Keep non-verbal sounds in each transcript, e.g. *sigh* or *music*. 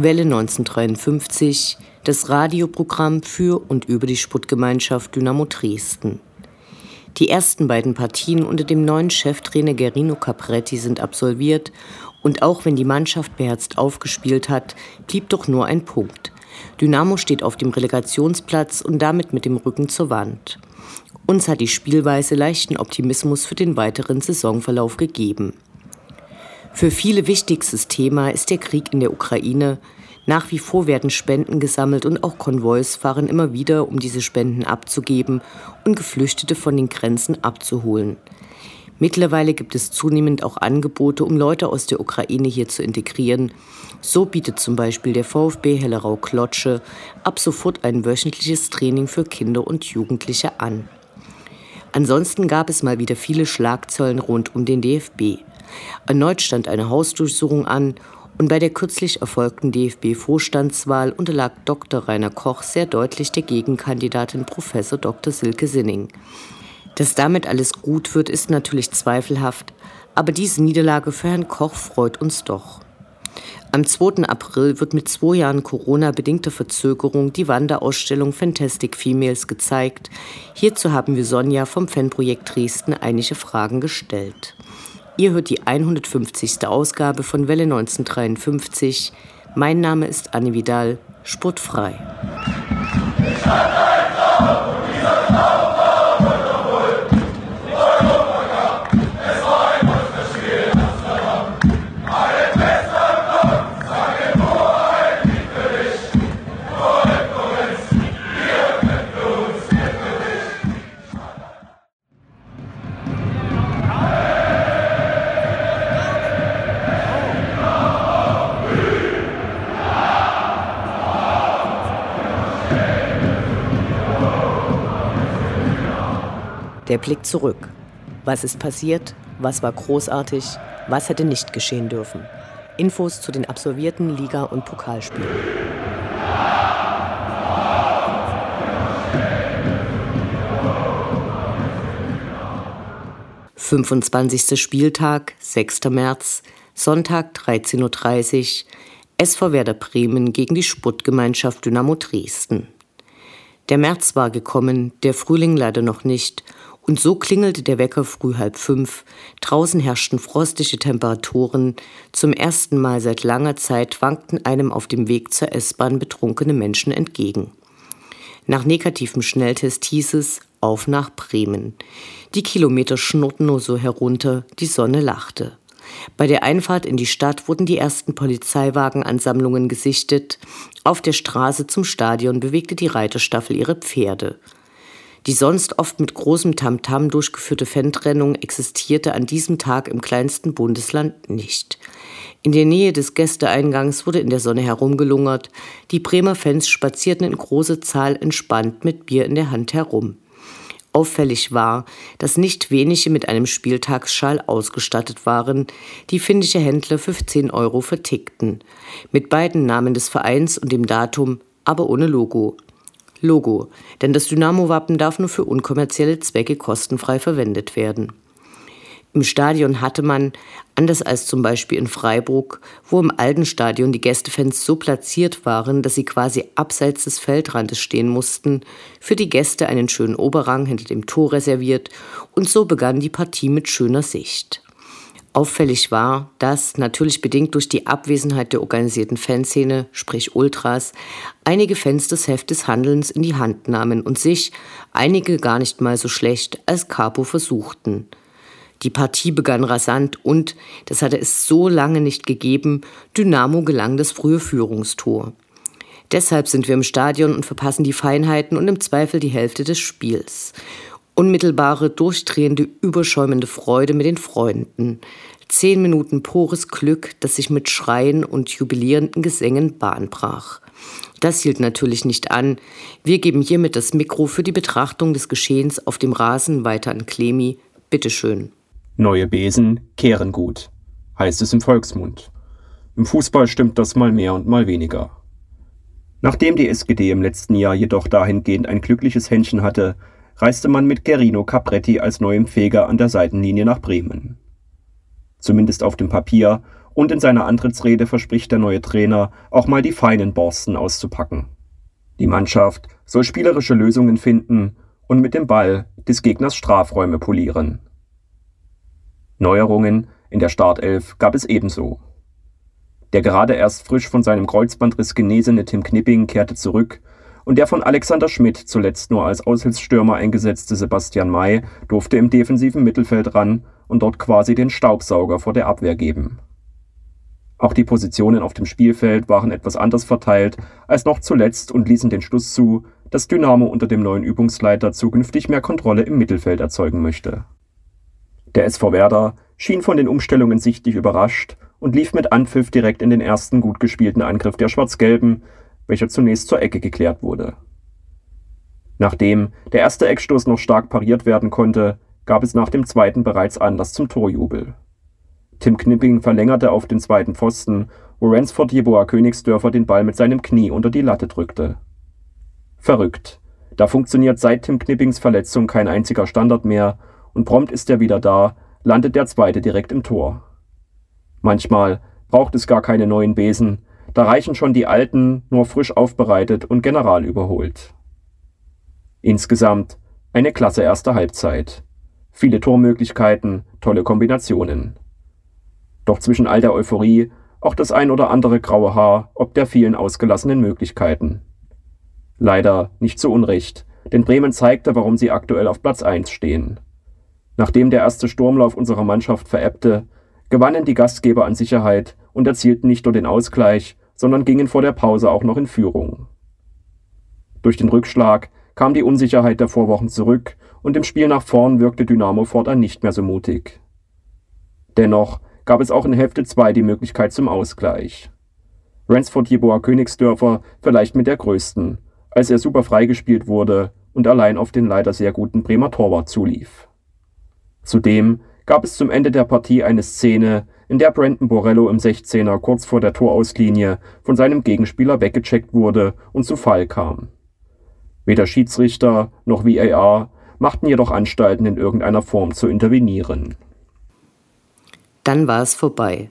Welle 1953, das Radioprogramm für und über die Sportgemeinschaft Dynamo Dresden. Die ersten beiden Partien unter dem neuen Cheftrainer Gerino Capretti sind absolviert und auch wenn die Mannschaft beherzt aufgespielt hat, blieb doch nur ein Punkt. Dynamo steht auf dem Relegationsplatz und damit mit dem Rücken zur Wand. Uns hat die Spielweise leichten Optimismus für den weiteren Saisonverlauf gegeben. Für viele wichtigstes Thema ist der Krieg in der Ukraine. Nach wie vor werden Spenden gesammelt und auch Konvois fahren immer wieder, um diese Spenden abzugeben und Geflüchtete von den Grenzen abzuholen. Mittlerweile gibt es zunehmend auch Angebote, um Leute aus der Ukraine hier zu integrieren. So bietet zum Beispiel der VfB Hellerau-Klotsche ab sofort ein wöchentliches Training für Kinder und Jugendliche an. Ansonsten gab es mal wieder viele Schlagzeilen rund um den DFB. Erneut stand eine Hausdurchsuchung an und bei der kürzlich erfolgten DFB-Vorstandswahl unterlag Dr. Rainer Koch sehr deutlich der Gegenkandidatin Prof. Dr. Silke Sinning. Dass damit alles gut wird, ist natürlich zweifelhaft, aber diese Niederlage für Herrn Koch freut uns doch. Am 2. April wird mit zwei Jahren Corona-bedingter Verzögerung die Wanderausstellung Fantastic Females gezeigt. Hierzu haben wir Sonja vom Fanprojekt Dresden einige Fragen gestellt. Ihr hört die 150. Ausgabe von Welle 1953. Mein Name ist Anne Vidal, sportfrei. Der Blick zurück. Was ist passiert? Was war großartig? Was hätte nicht geschehen dürfen? Infos zu den absolvierten Liga- und Pokalspielen. Fünfundzwanzigster Spieltag, 6. März, Sonntag 13.30 Uhr, SV Werder Bremen gegen die Sportgemeinschaft Dynamo Dresden. Der März war gekommen, der Frühling leider noch nicht, und so klingelte der Wecker früh halb fünf. Draußen herrschten frostige Temperaturen. Zum ersten Mal seit langer Zeit wankten einem auf dem Weg zur S-Bahn betrunkene Menschen entgegen. Nach negativem Schnelltest hieß es auf nach Bremen. Die Kilometer schnurrten nur so herunter, die Sonne lachte. Bei der Einfahrt in die Stadt wurden die ersten Polizeiwagenansammlungen gesichtet. Auf der Straße zum Stadion bewegte die Reiterstaffel ihre Pferde. Die sonst oft mit großem Tamtam -Tam durchgeführte Fantrennung existierte an diesem Tag im kleinsten Bundesland nicht. In der Nähe des Gästeeingangs wurde in der Sonne herumgelungert. Die Bremer Fans spazierten in großer Zahl entspannt mit Bier in der Hand herum. Auffällig war, dass nicht wenige mit einem Spieltagsschal ausgestattet waren, die finnische Händler für 10 Euro vertickten. Mit beiden Namen des Vereins und dem Datum, aber ohne Logo. Logo, denn das Dynamo-Wappen darf nur für unkommerzielle Zwecke kostenfrei verwendet werden. Im Stadion hatte man, anders als zum Beispiel in Freiburg, wo im alten Stadion die Gästefans so platziert waren, dass sie quasi abseits des Feldrandes stehen mussten, für die Gäste einen schönen Oberrang hinter dem Tor reserviert und so begann die Partie mit schöner Sicht. Auffällig war, dass, natürlich bedingt durch die Abwesenheit der organisierten Fanszene, sprich Ultras, einige Fans das Heft des Handelns in die Hand nahmen und sich, einige gar nicht mal so schlecht, als Capo versuchten. Die Partie begann rasant und, das hatte es so lange nicht gegeben, Dynamo gelang das frühe Führungstor. Deshalb sind wir im Stadion und verpassen die Feinheiten und im Zweifel die Hälfte des Spiels. Unmittelbare, durchdrehende, überschäumende Freude mit den Freunden. Zehn Minuten pures Glück, das sich mit Schreien und jubilierenden Gesängen Bahn brach. Das hielt natürlich nicht an. Wir geben hiermit das Mikro für die Betrachtung des Geschehens auf dem Rasen weiter an Clemi. Bitteschön. Neue Besen kehren gut, heißt es im Volksmund. Im Fußball stimmt das mal mehr und mal weniger. Nachdem die SGD im letzten Jahr jedoch dahingehend ein glückliches Händchen hatte, reiste man mit Gerino Capretti als neuem Feger an der Seitenlinie nach Bremen. Zumindest auf dem Papier und in seiner Antrittsrede verspricht der neue Trainer, auch mal die feinen Borsten auszupacken. Die Mannschaft soll spielerische Lösungen finden und mit dem Ball des Gegners Strafräume polieren. Neuerungen in der Startelf gab es ebenso. Der gerade erst frisch von seinem Kreuzbandriss genesene Tim Knipping kehrte zurück und der von Alexander Schmidt zuletzt nur als Aushilfsstürmer eingesetzte Sebastian May durfte im defensiven Mittelfeld ran und dort quasi den Staubsauger vor der Abwehr geben. Auch die Positionen auf dem Spielfeld waren etwas anders verteilt als noch zuletzt und ließen den Schluss zu, dass Dynamo unter dem neuen Übungsleiter zukünftig mehr Kontrolle im Mittelfeld erzeugen möchte. Der SV Werder schien von den Umstellungen sichtlich überrascht und lief mit Anpfiff direkt in den ersten gut gespielten Angriff der Schwarz-Gelben, welcher zunächst zur Ecke geklärt wurde. Nachdem der erste Eckstoß noch stark pariert werden konnte, gab es nach dem zweiten bereits Anlass zum Torjubel. Tim Knipping verlängerte auf den zweiten Pfosten, wo Ransford Jeboa Königsdörfer den Ball mit seinem Knie unter die Latte drückte. Verrückt. Da funktioniert seit Tim Knippings Verletzung kein einziger Standard mehr und prompt ist er wieder da, landet der zweite direkt im Tor. Manchmal braucht es gar keine neuen Besen, da reichen schon die alten, nur frisch aufbereitet und general überholt. Insgesamt eine klasse erste Halbzeit. Viele Tormöglichkeiten, tolle Kombinationen. Doch zwischen all der Euphorie auch das ein oder andere graue Haar ob der vielen ausgelassenen Möglichkeiten. Leider nicht zu Unrecht, denn Bremen zeigte, warum sie aktuell auf Platz 1 stehen. Nachdem der erste Sturmlauf unserer Mannschaft verebbte, gewannen die Gastgeber an Sicherheit und erzielten nicht nur den Ausgleich, sondern gingen vor der Pause auch noch in Führung. Durch den Rückschlag kam die Unsicherheit der Vorwochen zurück und im Spiel nach vorn wirkte Dynamo fortan nicht mehr so mutig. Dennoch gab es auch in Hälfte 2 die Möglichkeit zum Ausgleich. Ransford Jeboa Königsdörfer vielleicht mit der größten, als er super freigespielt wurde und allein auf den leider sehr guten Bremer Torwart zulief. Zudem gab es zum Ende der Partie eine Szene, in der Brandon Borello im 16er kurz vor der Torauslinie von seinem Gegenspieler weggecheckt wurde und zu Fall kam. Weder Schiedsrichter noch VAR machten jedoch Anstalten, in irgendeiner Form zu intervenieren. Dann war es vorbei.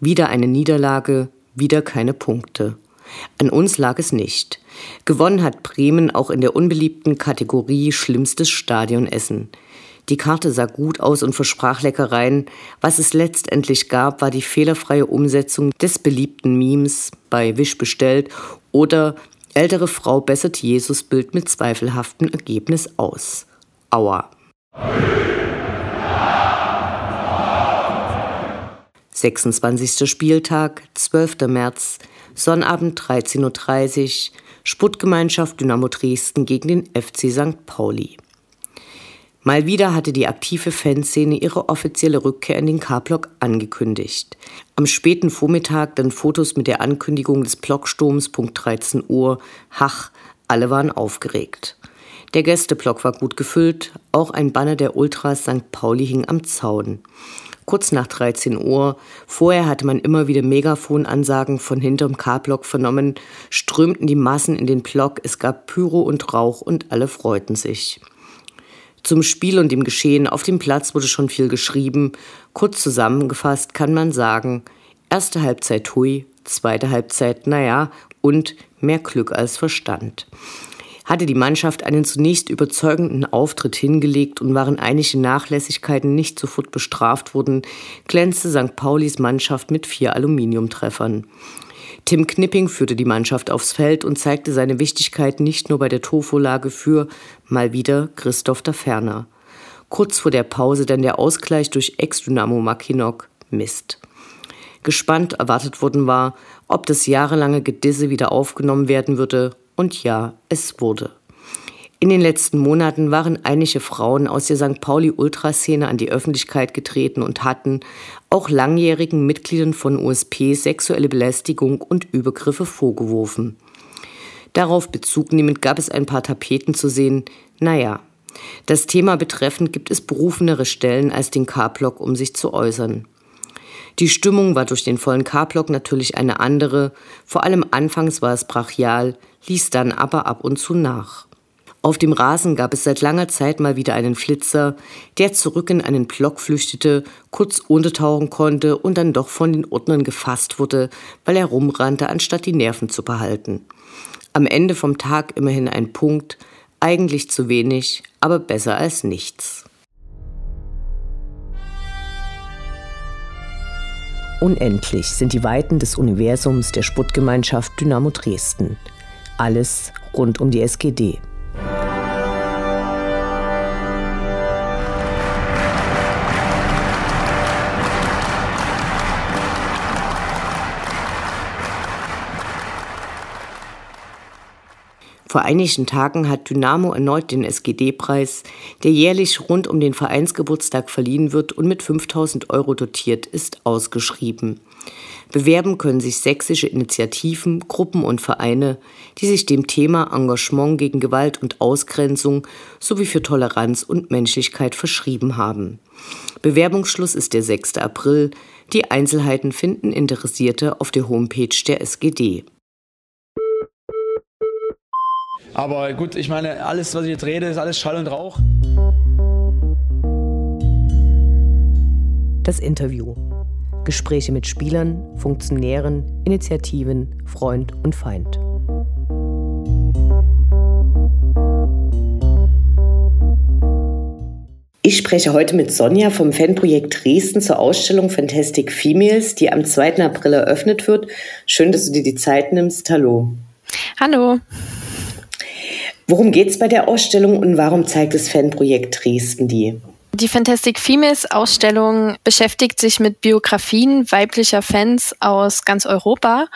Wieder eine Niederlage, wieder keine Punkte. An uns lag es nicht. Gewonnen hat Bremen auch in der unbeliebten Kategorie Schlimmstes Stadionessen. Die Karte sah gut aus und versprach Leckereien. Was es letztendlich gab, war die fehlerfreie Umsetzung des beliebten Memes bei Wisch bestellt oder ältere Frau bessert Jesus-Bild mit zweifelhaftem Ergebnis aus. Aua. 26. Spieltag, 12. März, Sonnabend 13.30 Uhr, Sputtgemeinschaft Dynamo Dresden gegen den FC St. Pauli. Mal wieder hatte die aktive Fanszene ihre offizielle Rückkehr in den K-Block angekündigt. Am späten Vormittag dann Fotos mit der Ankündigung des Blocksturms Punkt 13 Uhr. Hach, alle waren aufgeregt. Der Gästeblock war gut gefüllt, auch ein Banner der Ultras St. Pauli hing am Zaun kurz nach 13 Uhr. Vorher hatte man immer wieder Megafonansagen von hinterm K-Block vernommen, strömten die Massen in den Block, es gab Pyro und Rauch und alle freuten sich. Zum Spiel und dem Geschehen auf dem Platz wurde schon viel geschrieben. Kurz zusammengefasst kann man sagen, erste Halbzeit hui, zweite Halbzeit naja und mehr Glück als Verstand hatte die Mannschaft einen zunächst überzeugenden Auftritt hingelegt und waren einige Nachlässigkeiten nicht sofort bestraft worden, glänzte St. Paulis Mannschaft mit vier Aluminiumtreffern. Tim Knipping führte die Mannschaft aufs Feld und zeigte seine Wichtigkeit nicht nur bei der Torvorlage für mal wieder Christoph da Ferner. Kurz vor der Pause dann der Ausgleich durch Ex-Dynamo Makinok. Mist. Gespannt erwartet worden war, ob das jahrelange Gedisse wieder aufgenommen werden würde und ja, es wurde. In den letzten Monaten waren einige Frauen aus der St. Pauli-Ultraszene an die Öffentlichkeit getreten und hatten auch langjährigen Mitgliedern von USP sexuelle Belästigung und Übergriffe vorgeworfen. Darauf Bezug nehmend gab es ein paar Tapeten zu sehen. Naja, das Thema betreffend gibt es berufenere Stellen als den K-Block, um sich zu äußern. Die Stimmung war durch den vollen K-Block natürlich eine andere, vor allem anfangs war es brachial, ließ dann aber ab und zu nach. Auf dem Rasen gab es seit langer Zeit mal wieder einen Flitzer, der zurück in einen Block flüchtete, kurz untertauchen konnte und dann doch von den Ordnern gefasst wurde, weil er rumrannte, anstatt die Nerven zu behalten. Am Ende vom Tag immerhin ein Punkt, eigentlich zu wenig, aber besser als nichts. Unendlich sind die Weiten des Universums der Sputtgemeinschaft Dynamo Dresden. Alles rund um die SGD. Vor einigen Tagen hat Dynamo erneut den SGD-Preis, der jährlich rund um den Vereinsgeburtstag verliehen wird und mit 5000 Euro dotiert ist, ausgeschrieben. Bewerben können sich sächsische Initiativen, Gruppen und Vereine, die sich dem Thema Engagement gegen Gewalt und Ausgrenzung sowie für Toleranz und Menschlichkeit verschrieben haben. Bewerbungsschluss ist der 6. April. Die Einzelheiten finden Interessierte auf der Homepage der SGD. Aber gut, ich meine, alles, was ich jetzt rede, ist alles Schall und Rauch. Das Interview. Gespräche mit Spielern, Funktionären, Initiativen, Freund und Feind. Ich spreche heute mit Sonja vom Fanprojekt Dresden zur Ausstellung Fantastic Females, die am 2. April eröffnet wird. Schön, dass du dir die Zeit nimmst. Hallo. Hallo. Worum geht es bei der Ausstellung und warum zeigt das Fanprojekt Dresden die? Die Fantastic Females Ausstellung beschäftigt sich mit Biografien weiblicher Fans aus ganz Europa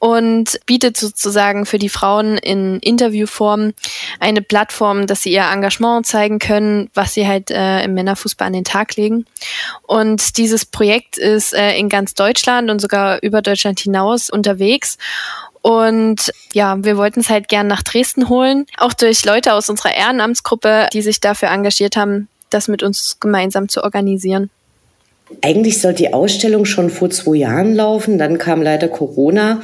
und bietet sozusagen für die Frauen in Interviewform eine Plattform, dass sie ihr Engagement zeigen können, was sie halt äh, im Männerfußball an den Tag legen. Und dieses Projekt ist äh, in ganz Deutschland und sogar über Deutschland hinaus unterwegs und ja, wir wollten es halt gern nach Dresden holen, auch durch Leute aus unserer Ehrenamtsgruppe, die sich dafür engagiert haben, das mit uns gemeinsam zu organisieren. Eigentlich sollte die Ausstellung schon vor zwei Jahren laufen, dann kam leider Corona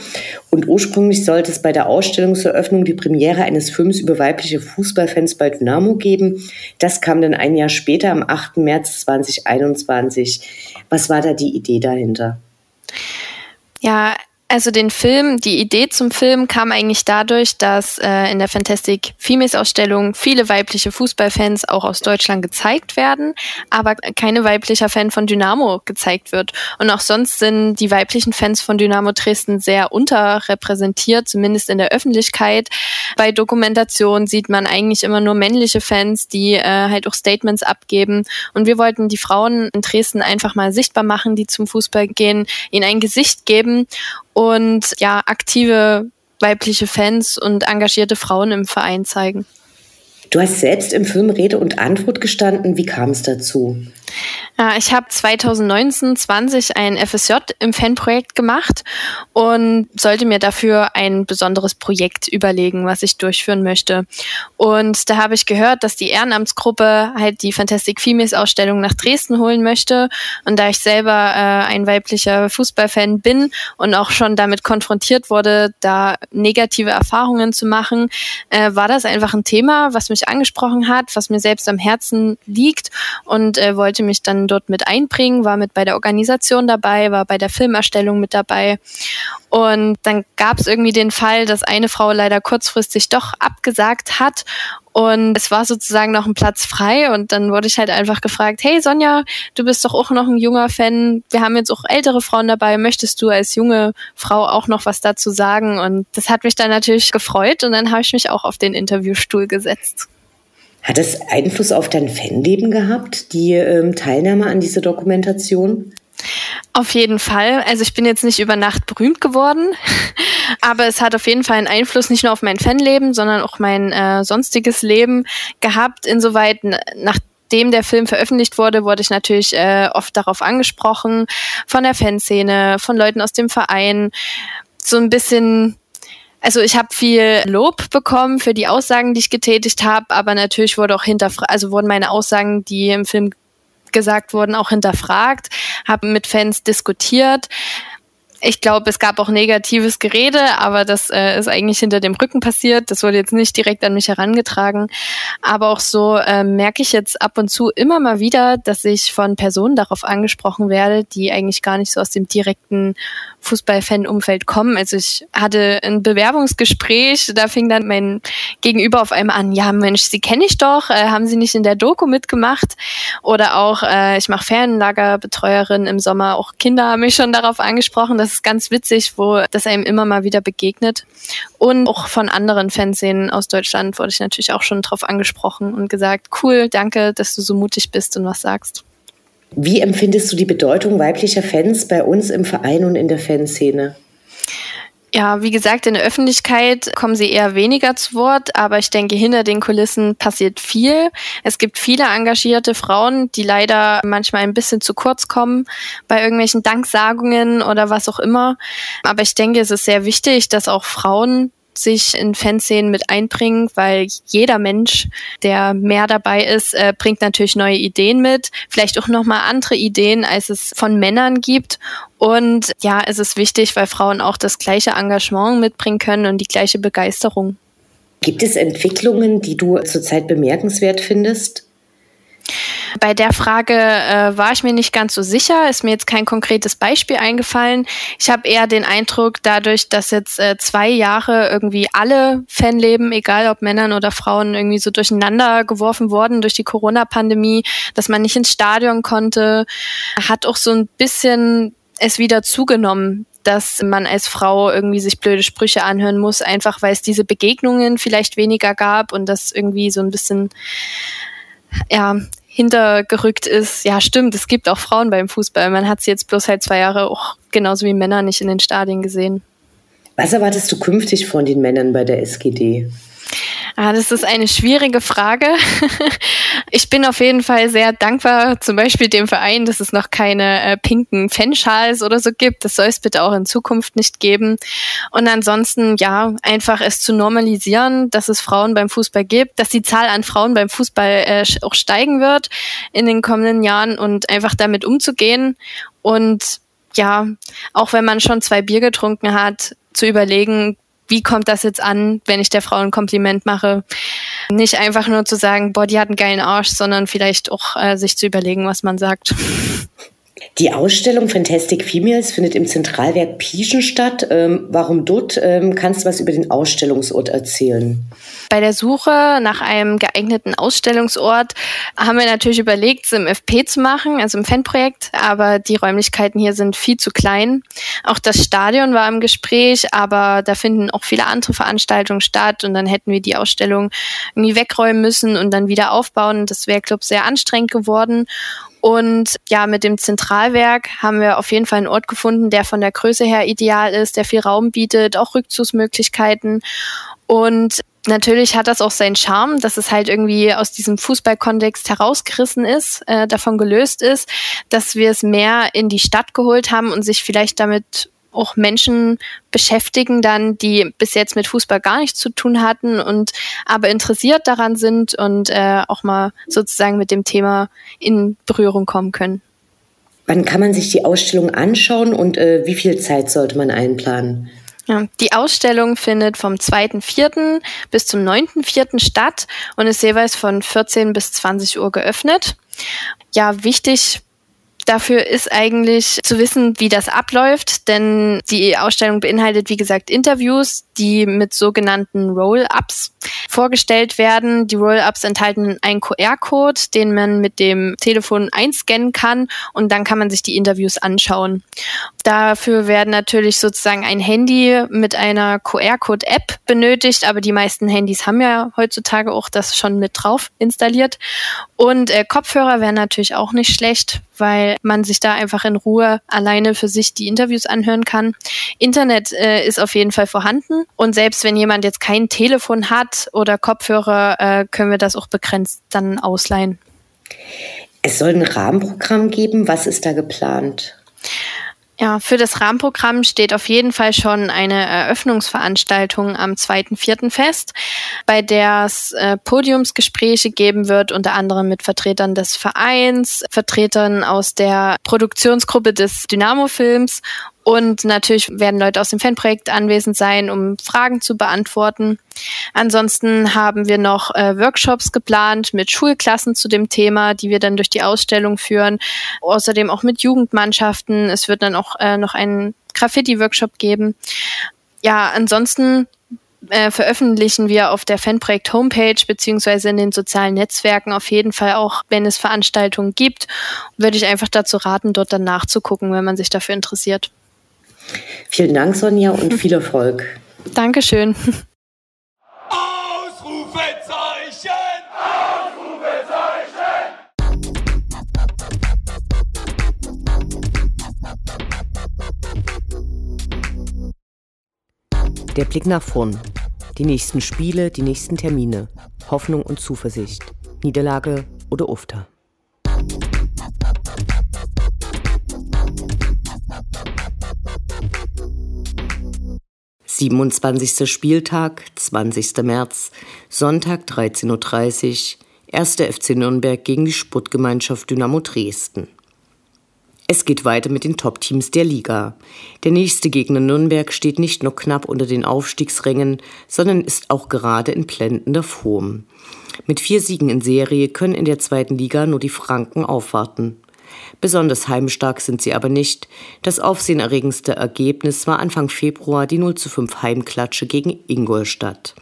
und ursprünglich sollte es bei der Ausstellungseröffnung die Premiere eines Films über weibliche Fußballfans bei Dynamo geben. Das kam dann ein Jahr später, am 8. März 2021. Was war da die Idee dahinter? Ja, also den Film, die Idee zum Film kam eigentlich dadurch, dass äh, in der Fantastic Females Ausstellung viele weibliche Fußballfans auch aus Deutschland gezeigt werden, aber keine weiblicher Fan von Dynamo gezeigt wird. Und auch sonst sind die weiblichen Fans von Dynamo Dresden sehr unterrepräsentiert, zumindest in der Öffentlichkeit. Bei Dokumentation sieht man eigentlich immer nur männliche Fans, die äh, halt auch Statements abgeben. Und wir wollten die Frauen in Dresden einfach mal sichtbar machen, die zum Fußball gehen, ihnen ein Gesicht geben und ja, aktive weibliche Fans und engagierte Frauen im Verein zeigen. Du hast selbst im Film Rede und Antwort gestanden. Wie kam es dazu? Ja, ich habe 2019, 20 ein FSJ im Fanprojekt gemacht und sollte mir dafür ein besonderes Projekt überlegen, was ich durchführen möchte. Und da habe ich gehört, dass die Ehrenamtsgruppe halt die Fantastic Females Ausstellung nach Dresden holen möchte. Und da ich selber äh, ein weiblicher Fußballfan bin und auch schon damit konfrontiert wurde, da negative Erfahrungen zu machen, äh, war das einfach ein Thema, was mich angesprochen hat, was mir selbst am Herzen liegt und äh, wollte mich dann dort mit einbringen, war mit bei der Organisation dabei, war bei der Filmerstellung mit dabei. Und dann gab es irgendwie den Fall, dass eine Frau leider kurzfristig doch abgesagt hat und es war sozusagen noch ein Platz frei und dann wurde ich halt einfach gefragt, hey Sonja, du bist doch auch noch ein junger Fan, wir haben jetzt auch ältere Frauen dabei, möchtest du als junge Frau auch noch was dazu sagen? Und das hat mich dann natürlich gefreut und dann habe ich mich auch auf den Interviewstuhl gesetzt. Hat es Einfluss auf dein Fanleben gehabt, die ähm, Teilnahme an dieser Dokumentation? Auf jeden Fall. Also ich bin jetzt nicht über Nacht berühmt geworden, *laughs* aber es hat auf jeden Fall einen Einfluss nicht nur auf mein Fanleben, sondern auch mein äh, sonstiges Leben gehabt. Insoweit, nachdem der Film veröffentlicht wurde, wurde ich natürlich äh, oft darauf angesprochen, von der Fanszene, von Leuten aus dem Verein, so ein bisschen also ich habe viel Lob bekommen für die Aussagen, die ich getätigt habe, aber natürlich wurde auch hinterfragt, also wurden meine Aussagen, die im Film gesagt wurden, auch hinterfragt, habe mit Fans diskutiert. Ich glaube, es gab auch negatives Gerede, aber das äh, ist eigentlich hinter dem Rücken passiert. Das wurde jetzt nicht direkt an mich herangetragen. Aber auch so äh, merke ich jetzt ab und zu immer mal wieder, dass ich von Personen darauf angesprochen werde, die eigentlich gar nicht so aus dem direkten Fußballfan-Umfeld kommen. Also ich hatte ein Bewerbungsgespräch, da fing dann mein Gegenüber auf einmal an, ja Mensch, Sie kenne ich doch, äh, haben Sie nicht in der Doku mitgemacht? Oder auch, äh, ich mache Ferienlagerbetreuerin im Sommer, auch Kinder haben mich schon darauf angesprochen. Das ist ganz witzig, wo das einem immer mal wieder begegnet. Und auch von anderen Fanszenen aus Deutschland wurde ich natürlich auch schon darauf angesprochen und gesagt, cool, danke, dass du so mutig bist und was sagst. Wie empfindest du die Bedeutung weiblicher Fans bei uns im Verein und in der Fanszene? Ja, wie gesagt, in der Öffentlichkeit kommen sie eher weniger zu Wort, aber ich denke, hinter den Kulissen passiert viel. Es gibt viele engagierte Frauen, die leider manchmal ein bisschen zu kurz kommen bei irgendwelchen Danksagungen oder was auch immer. Aber ich denke, es ist sehr wichtig, dass auch Frauen sich in Fanszenen mit einbringen, weil jeder Mensch, der mehr dabei ist, äh, bringt natürlich neue Ideen mit, vielleicht auch nochmal andere Ideen, als es von Männern gibt. Und ja, es ist wichtig, weil Frauen auch das gleiche Engagement mitbringen können und die gleiche Begeisterung. Gibt es Entwicklungen, die du zurzeit bemerkenswert findest? Bei der Frage äh, war ich mir nicht ganz so sicher, ist mir jetzt kein konkretes Beispiel eingefallen. Ich habe eher den Eindruck, dadurch, dass jetzt äh, zwei Jahre irgendwie alle Fanleben, egal ob Männern oder Frauen, irgendwie so durcheinander geworfen wurden durch die Corona-Pandemie, dass man nicht ins Stadion konnte, hat auch so ein bisschen es wieder zugenommen, dass man als Frau irgendwie sich blöde Sprüche anhören muss, einfach weil es diese Begegnungen vielleicht weniger gab und das irgendwie so ein bisschen ja, hintergerückt ist, ja stimmt, es gibt auch Frauen beim Fußball. Man hat sie jetzt bloß halt zwei Jahre auch genauso wie Männer nicht in den Stadien gesehen. Was erwartest du künftig von den Männern bei der SGD? Ah, das ist eine schwierige Frage. *laughs* Ich bin auf jeden Fall sehr dankbar, zum Beispiel dem Verein, dass es noch keine äh, pinken Fanschals oder so gibt. Das soll es bitte auch in Zukunft nicht geben. Und ansonsten, ja, einfach es zu normalisieren, dass es Frauen beim Fußball gibt, dass die Zahl an Frauen beim Fußball äh, auch steigen wird in den kommenden Jahren und einfach damit umzugehen. Und ja, auch wenn man schon zwei Bier getrunken hat, zu überlegen, wie kommt das jetzt an, wenn ich der Frau ein Kompliment mache? Nicht einfach nur zu sagen, boah, die hat einen geilen Arsch, sondern vielleicht auch äh, sich zu überlegen, was man sagt. Die Ausstellung Fantastic Females findet im Zentralwerk Pieschen statt. Ähm, warum dort? Ähm, kannst du was über den Ausstellungsort erzählen? Bei der Suche nach einem geeigneten Ausstellungsort haben wir natürlich überlegt, es im FP zu machen, also im Fanprojekt, aber die Räumlichkeiten hier sind viel zu klein. Auch das Stadion war im Gespräch, aber da finden auch viele andere Veranstaltungen statt und dann hätten wir die Ausstellung irgendwie wegräumen müssen und dann wieder aufbauen. Das wäre, glaube ich, sehr anstrengend geworden. Und ja, mit dem Zentralwerk haben wir auf jeden Fall einen Ort gefunden, der von der Größe her ideal ist, der viel Raum bietet, auch Rückzugsmöglichkeiten. Und natürlich hat das auch seinen Charme, dass es halt irgendwie aus diesem Fußballkontext herausgerissen ist, äh, davon gelöst ist, dass wir es mehr in die Stadt geholt haben und sich vielleicht damit auch Menschen beschäftigen dann, die bis jetzt mit Fußball gar nichts zu tun hatten und aber interessiert daran sind und äh, auch mal sozusagen mit dem Thema in Berührung kommen können. Wann kann man sich die Ausstellung anschauen und äh, wie viel Zeit sollte man einplanen? Ja, die Ausstellung findet vom 2.4. bis zum 9.4. statt und ist jeweils von 14 bis 20 Uhr geöffnet. Ja, wichtig Dafür ist eigentlich zu wissen, wie das abläuft, denn die Ausstellung beinhaltet, wie gesagt, Interviews, die mit sogenannten Roll-Ups vorgestellt werden. Die Roll-Ups enthalten einen QR-Code, den man mit dem Telefon einscannen kann und dann kann man sich die Interviews anschauen. Dafür werden natürlich sozusagen ein Handy mit einer QR-Code-App benötigt, aber die meisten Handys haben ja heutzutage auch das schon mit drauf installiert. Und äh, Kopfhörer wären natürlich auch nicht schlecht, weil man sich da einfach in Ruhe alleine für sich die Interviews anhören kann. Internet äh, ist auf jeden Fall vorhanden und selbst wenn jemand jetzt kein Telefon hat oder Kopfhörer, äh, können wir das auch begrenzt dann ausleihen. Es soll ein Rahmenprogramm geben. Was ist da geplant? Ja, für das Rahmenprogramm steht auf jeden Fall schon eine Eröffnungsveranstaltung am 2.4. fest, bei der es äh, Podiumsgespräche geben wird, unter anderem mit Vertretern des Vereins, Vertretern aus der Produktionsgruppe des Dynamo-Films und natürlich werden Leute aus dem Fanprojekt anwesend sein, um Fragen zu beantworten. Ansonsten haben wir noch äh, Workshops geplant mit Schulklassen zu dem Thema, die wir dann durch die Ausstellung führen. Außerdem auch mit Jugendmannschaften. Es wird dann auch äh, noch einen Graffiti-Workshop geben. Ja, ansonsten äh, veröffentlichen wir auf der Fanprojekt Homepage beziehungsweise in den sozialen Netzwerken auf jeden Fall auch, wenn es Veranstaltungen gibt, würde ich einfach dazu raten, dort dann nachzugucken, wenn man sich dafür interessiert. Vielen Dank, Sonja, und *laughs* viel Erfolg. Dankeschön. Ausrufezeichen! Ausrufezeichen! Der Blick nach vorn. Die nächsten Spiele, die nächsten Termine. Hoffnung und Zuversicht. Niederlage oder Ufter. 27. Spieltag, 20. März, Sonntag 13.30 Uhr, 1. FC Nürnberg gegen die Sportgemeinschaft Dynamo Dresden. Es geht weiter mit den Top-Teams der Liga. Der nächste Gegner Nürnberg steht nicht nur knapp unter den Aufstiegsrängen, sondern ist auch gerade in blendender Form. Mit vier Siegen in Serie können in der zweiten Liga nur die Franken aufwarten. Besonders heimstark sind sie aber nicht. Das aufsehenerregendste Ergebnis war Anfang Februar die 0 zu 5 Heimklatsche gegen Ingolstadt.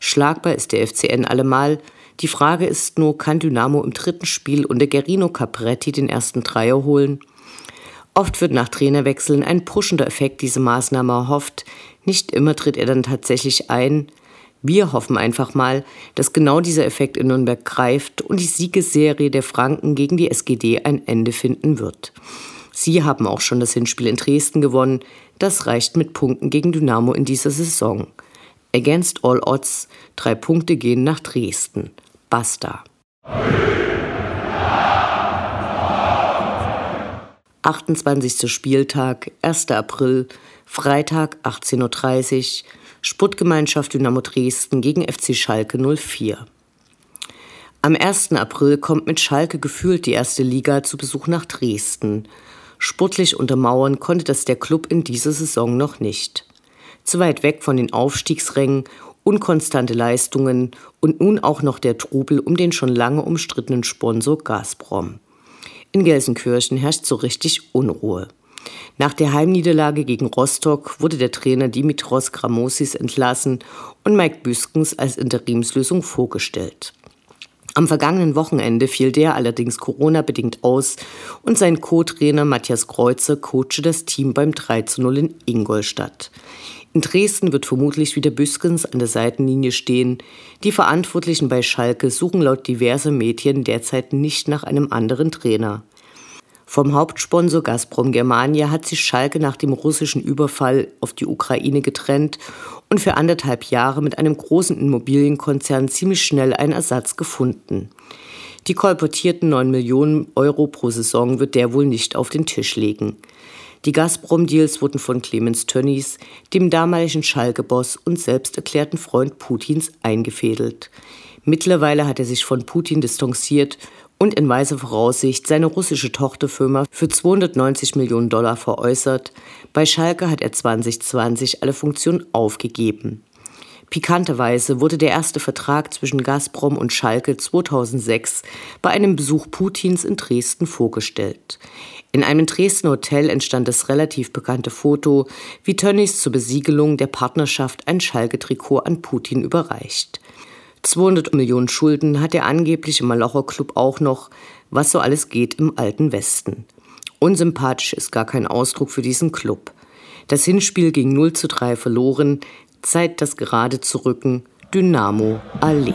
Schlagbar ist der FCN allemal. Die Frage ist nur, kann Dynamo im dritten Spiel unter Gerino Capretti den ersten Dreier holen? Oft wird nach Trainerwechseln ein pushender Effekt dieser Maßnahme erhofft. Nicht immer tritt er dann tatsächlich ein. Wir hoffen einfach mal, dass genau dieser Effekt in Nürnberg greift und die Siegesserie der Franken gegen die SGD ein Ende finden wird. Sie haben auch schon das Hinspiel in Dresden gewonnen. Das reicht mit Punkten gegen Dynamo in dieser Saison. Against all odds, drei Punkte gehen nach Dresden. Basta. 28. Spieltag, 1. April, Freitag 18.30 Uhr. Sportgemeinschaft Dynamo Dresden gegen FC Schalke 04. Am 1. April kommt mit Schalke gefühlt die erste Liga zu Besuch nach Dresden. Sportlich untermauern konnte das der Club in dieser Saison noch nicht. Zu weit weg von den Aufstiegsrängen, unkonstante Leistungen und nun auch noch der Trubel um den schon lange umstrittenen Sponsor Gazprom. In Gelsenkirchen herrscht so richtig Unruhe. Nach der Heimniederlage gegen Rostock wurde der Trainer Dimitros Gramosis entlassen und Mike Büskens als Interimslösung vorgestellt. Am vergangenen Wochenende fiel der allerdings Corona-bedingt aus und sein Co-Trainer Matthias Kreuzer coachte das Team beim 3 zu 0 in Ingolstadt. In Dresden wird vermutlich wieder Büskens an der Seitenlinie stehen. Die Verantwortlichen bei Schalke suchen laut diverser Medien derzeit nicht nach einem anderen Trainer. Vom Hauptsponsor Gazprom Germania hat sich Schalke nach dem russischen Überfall auf die Ukraine getrennt und für anderthalb Jahre mit einem großen Immobilienkonzern ziemlich schnell einen Ersatz gefunden. Die kolportierten 9 Millionen Euro pro Saison wird der wohl nicht auf den Tisch legen. Die Gazprom-Deals wurden von Clemens Tönnies, dem damaligen Schalke-Boss und selbst erklärten Freund Putins, eingefädelt. Mittlerweile hat er sich von Putin distanziert und in weiser Voraussicht seine russische Tochterfirma für 290 Millionen Dollar veräußert. Bei Schalke hat er 2020 alle Funktionen aufgegeben. Pikanterweise wurde der erste Vertrag zwischen Gazprom und Schalke 2006 bei einem Besuch Putins in Dresden vorgestellt. In einem Dresdner Hotel entstand das relativ bekannte Foto, wie Tönnies zur Besiegelung der Partnerschaft ein Schalke-Trikot an Putin überreicht. 200 Millionen Schulden hat der angebliche Malocher Club auch noch, was so alles geht im alten Westen. Unsympathisch ist gar kein Ausdruck für diesen Club. Das Hinspiel ging 0 zu 3 verloren. Zeit, das gerade zu rücken. Dynamo Allee.